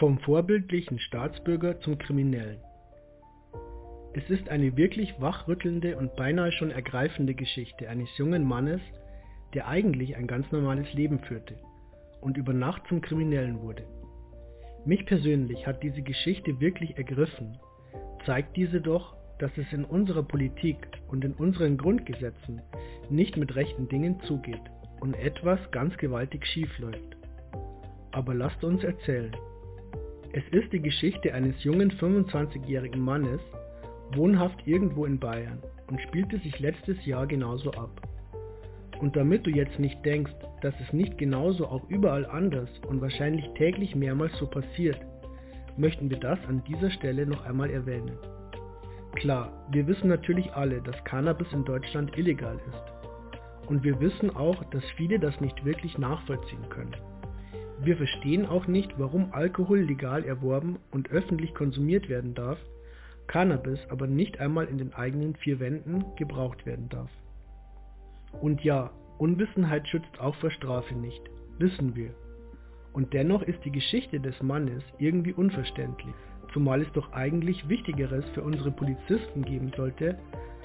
Vom vorbildlichen Staatsbürger zum Kriminellen. Es ist eine wirklich wachrüttelnde und beinahe schon ergreifende Geschichte eines jungen Mannes, der eigentlich ein ganz normales Leben führte und über Nacht zum Kriminellen wurde. Mich persönlich hat diese Geschichte wirklich ergriffen, zeigt diese doch, dass es in unserer Politik und in unseren Grundgesetzen nicht mit rechten Dingen zugeht und etwas ganz gewaltig schief läuft. Aber lasst uns erzählen. Es ist die Geschichte eines jungen 25-jährigen Mannes, wohnhaft irgendwo in Bayern und spielte sich letztes Jahr genauso ab. Und damit du jetzt nicht denkst, dass es nicht genauso auch überall anders und wahrscheinlich täglich mehrmals so passiert, möchten wir das an dieser Stelle noch einmal erwähnen. Klar, wir wissen natürlich alle, dass Cannabis in Deutschland illegal ist. Und wir wissen auch, dass viele das nicht wirklich nachvollziehen können. Wir verstehen auch nicht, warum Alkohol legal erworben und öffentlich konsumiert werden darf, Cannabis aber nicht einmal in den eigenen vier Wänden gebraucht werden darf. Und ja, Unwissenheit schützt auch vor Strafe nicht, wissen wir. Und dennoch ist die Geschichte des Mannes irgendwie unverständlich, zumal es doch eigentlich Wichtigeres für unsere Polizisten geben sollte,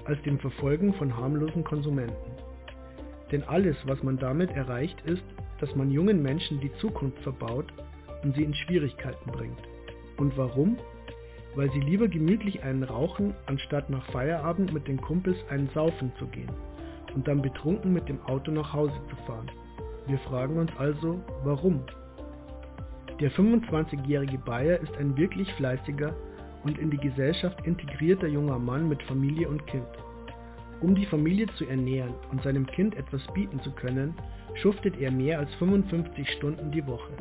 als dem Verfolgen von harmlosen Konsumenten. Denn alles, was man damit erreicht, ist, dass man jungen Menschen die Zukunft verbaut und sie in Schwierigkeiten bringt. Und warum? Weil sie lieber gemütlich einen rauchen, anstatt nach Feierabend mit den Kumpels einen saufen zu gehen und dann betrunken mit dem Auto nach Hause zu fahren. Wir fragen uns also, warum? Der 25-jährige Bayer ist ein wirklich fleißiger und in die Gesellschaft integrierter junger Mann mit Familie und Kind. Um die Familie zu ernähren und seinem Kind etwas bieten zu können, schuftet er mehr als 55 Stunden die Woche.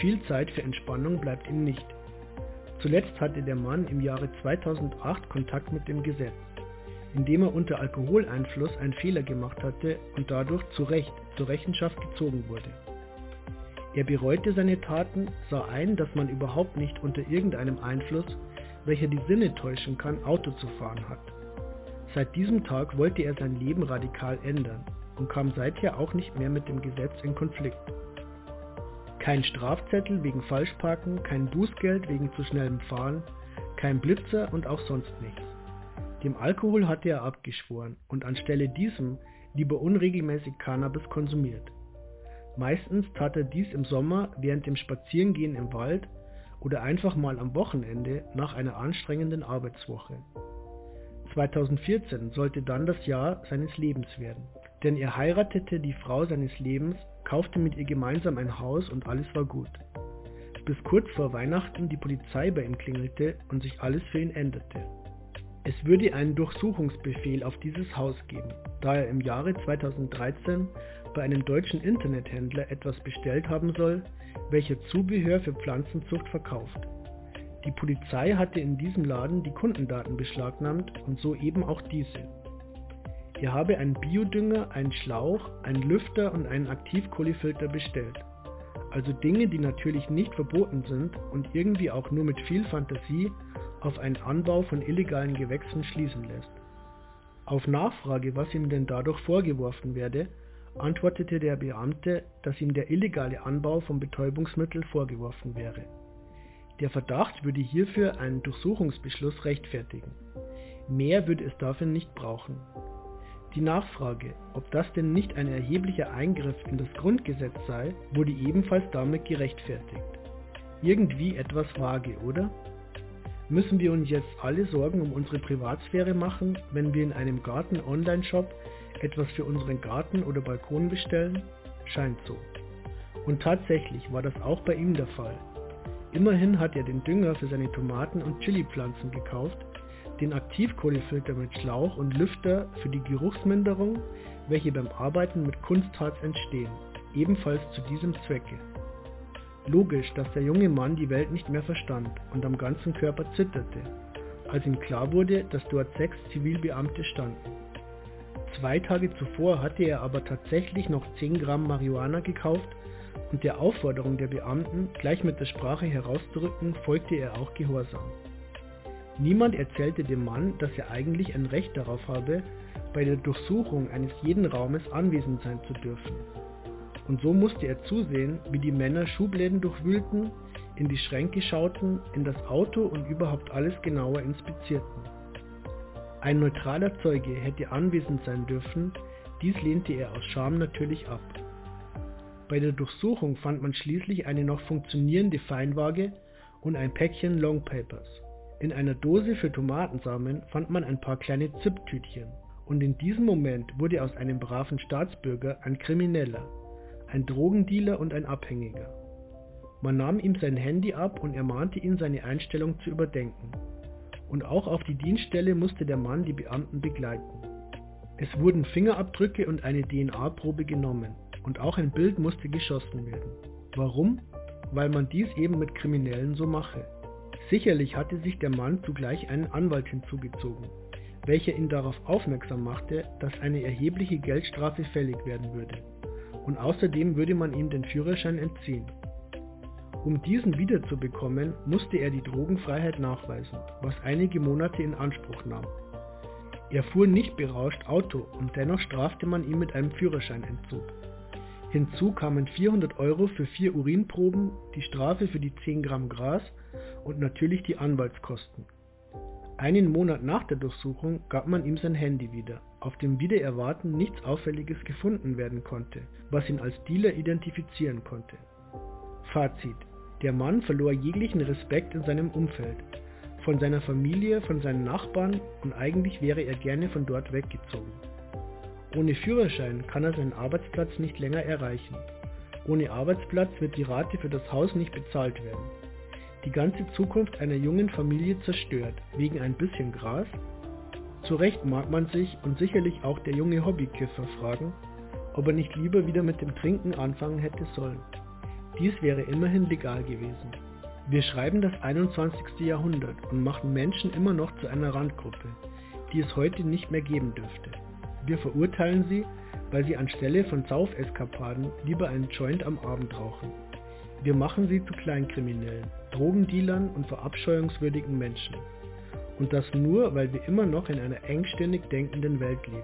Viel Zeit für Entspannung bleibt ihm nicht. Zuletzt hatte der Mann im Jahre 2008 Kontakt mit dem Gesetz indem er unter Alkoholeinfluss einen Fehler gemacht hatte und dadurch zu Recht zur Rechenschaft gezogen wurde. Er bereute seine Taten, sah ein, dass man überhaupt nicht unter irgendeinem Einfluss, welcher die Sinne täuschen kann, Auto zu fahren hat. Seit diesem Tag wollte er sein Leben radikal ändern und kam seither auch nicht mehr mit dem Gesetz in Konflikt. Kein Strafzettel wegen Falschparken, kein Bußgeld wegen zu schnellem Fahren, kein Blitzer und auch sonst nichts. Dem Alkohol hatte er abgeschworen und anstelle diesem lieber unregelmäßig Cannabis konsumiert. Meistens tat er dies im Sommer während dem Spazierengehen im Wald oder einfach mal am Wochenende nach einer anstrengenden Arbeitswoche. 2014 sollte dann das Jahr seines Lebens werden, denn er heiratete die Frau seines Lebens, kaufte mit ihr gemeinsam ein Haus und alles war gut. Bis kurz vor Weihnachten die Polizei bei ihm klingelte und sich alles für ihn änderte. Es würde einen Durchsuchungsbefehl auf dieses Haus geben, da er im Jahre 2013 bei einem deutschen Internethändler etwas bestellt haben soll, welcher Zubehör für Pflanzenzucht verkauft. Die Polizei hatte in diesem Laden die Kundendaten beschlagnahmt und so eben auch diese. Er habe einen Biodünger, einen Schlauch, einen Lüfter und einen Aktivkohlefilter bestellt. Also Dinge, die natürlich nicht verboten sind und irgendwie auch nur mit viel Fantasie auf einen Anbau von illegalen Gewächsen schließen lässt. Auf Nachfrage, was ihm denn dadurch vorgeworfen werde, antwortete der Beamte, dass ihm der illegale Anbau von Betäubungsmitteln vorgeworfen wäre. Der Verdacht würde hierfür einen Durchsuchungsbeschluss rechtfertigen. Mehr würde es dafür nicht brauchen. Die Nachfrage, ob das denn nicht ein erheblicher Eingriff in das Grundgesetz sei, wurde ebenfalls damit gerechtfertigt. Irgendwie etwas vage, oder? Müssen wir uns jetzt alle Sorgen um unsere Privatsphäre machen, wenn wir in einem Garten-Online-Shop etwas für unseren Garten oder Balkon bestellen? Scheint so. Und tatsächlich war das auch bei ihm der Fall. Immerhin hat er den Dünger für seine Tomaten und Chili-Pflanzen gekauft, den Aktivkohlefilter mit Schlauch und Lüfter für die Geruchsminderung, welche beim Arbeiten mit Kunstharz entstehen, ebenfalls zu diesem Zwecke. Logisch, dass der junge Mann die Welt nicht mehr verstand und am ganzen Körper zitterte, als ihm klar wurde, dass dort sechs Zivilbeamte standen. Zwei Tage zuvor hatte er aber tatsächlich noch 10 Gramm Marihuana gekauft und der Aufforderung der Beamten, gleich mit der Sprache herauszurücken, folgte er auch gehorsam. Niemand erzählte dem Mann, dass er eigentlich ein Recht darauf habe, bei der Durchsuchung eines jeden Raumes anwesend sein zu dürfen und so musste er zusehen, wie die Männer Schubläden durchwühlten, in die Schränke schauten, in das Auto und überhaupt alles genauer inspizierten. Ein neutraler Zeuge hätte anwesend sein dürfen, dies lehnte er aus Scham natürlich ab. Bei der Durchsuchung fand man schließlich eine noch funktionierende Feinwaage und ein Päckchen Longpapers. In einer Dose für Tomatensamen fand man ein paar kleine Zipptütchen. Und in diesem Moment wurde aus einem braven Staatsbürger ein Krimineller, ein Drogendealer und ein Abhängiger. Man nahm ihm sein Handy ab und ermahnte ihn, seine Einstellung zu überdenken. Und auch auf die Dienststelle musste der Mann die Beamten begleiten. Es wurden Fingerabdrücke und eine DNA-Probe genommen und auch ein Bild musste geschossen werden. Warum? Weil man dies eben mit Kriminellen so mache. Sicherlich hatte sich der Mann zugleich einen Anwalt hinzugezogen, welcher ihn darauf aufmerksam machte, dass eine erhebliche Geldstrafe fällig werden würde. Und außerdem würde man ihm den Führerschein entziehen. Um diesen wiederzubekommen, musste er die Drogenfreiheit nachweisen, was einige Monate in Anspruch nahm. Er fuhr nicht berauscht Auto und dennoch strafte man ihn mit einem Führerscheinentzug. Hinzu kamen 400 Euro für vier Urinproben, die Strafe für die 10 Gramm Gras und natürlich die Anwaltskosten. Einen Monat nach der Durchsuchung gab man ihm sein Handy wieder, auf dem wider Erwarten nichts Auffälliges gefunden werden konnte, was ihn als Dealer identifizieren konnte. Fazit. Der Mann verlor jeglichen Respekt in seinem Umfeld, von seiner Familie, von seinen Nachbarn und eigentlich wäre er gerne von dort weggezogen. Ohne Führerschein kann er seinen Arbeitsplatz nicht länger erreichen. Ohne Arbeitsplatz wird die Rate für das Haus nicht bezahlt werden. Die ganze Zukunft einer jungen Familie zerstört, wegen ein bisschen Gras? Zu Recht mag man sich und sicherlich auch der junge Hobbykiffer fragen, ob er nicht lieber wieder mit dem Trinken anfangen hätte sollen. Dies wäre immerhin legal gewesen. Wir schreiben das 21. Jahrhundert und machen Menschen immer noch zu einer Randgruppe, die es heute nicht mehr geben dürfte. Wir verurteilen sie, weil sie anstelle von Saufeskapaden lieber einen Joint am Abend rauchen. Wir machen sie zu Kleinkriminellen, Drogendealern und verabscheuungswürdigen Menschen. Und das nur, weil wir immer noch in einer engständig denkenden Welt leben.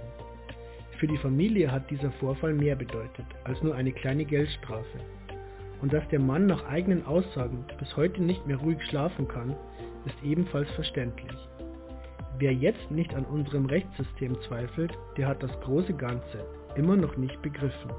Für die Familie hat dieser Vorfall mehr bedeutet als nur eine kleine Geldstrafe. Und dass der Mann nach eigenen Aussagen bis heute nicht mehr ruhig schlafen kann, ist ebenfalls verständlich. Wer jetzt nicht an unserem Rechtssystem zweifelt, der hat das große Ganze immer noch nicht begriffen.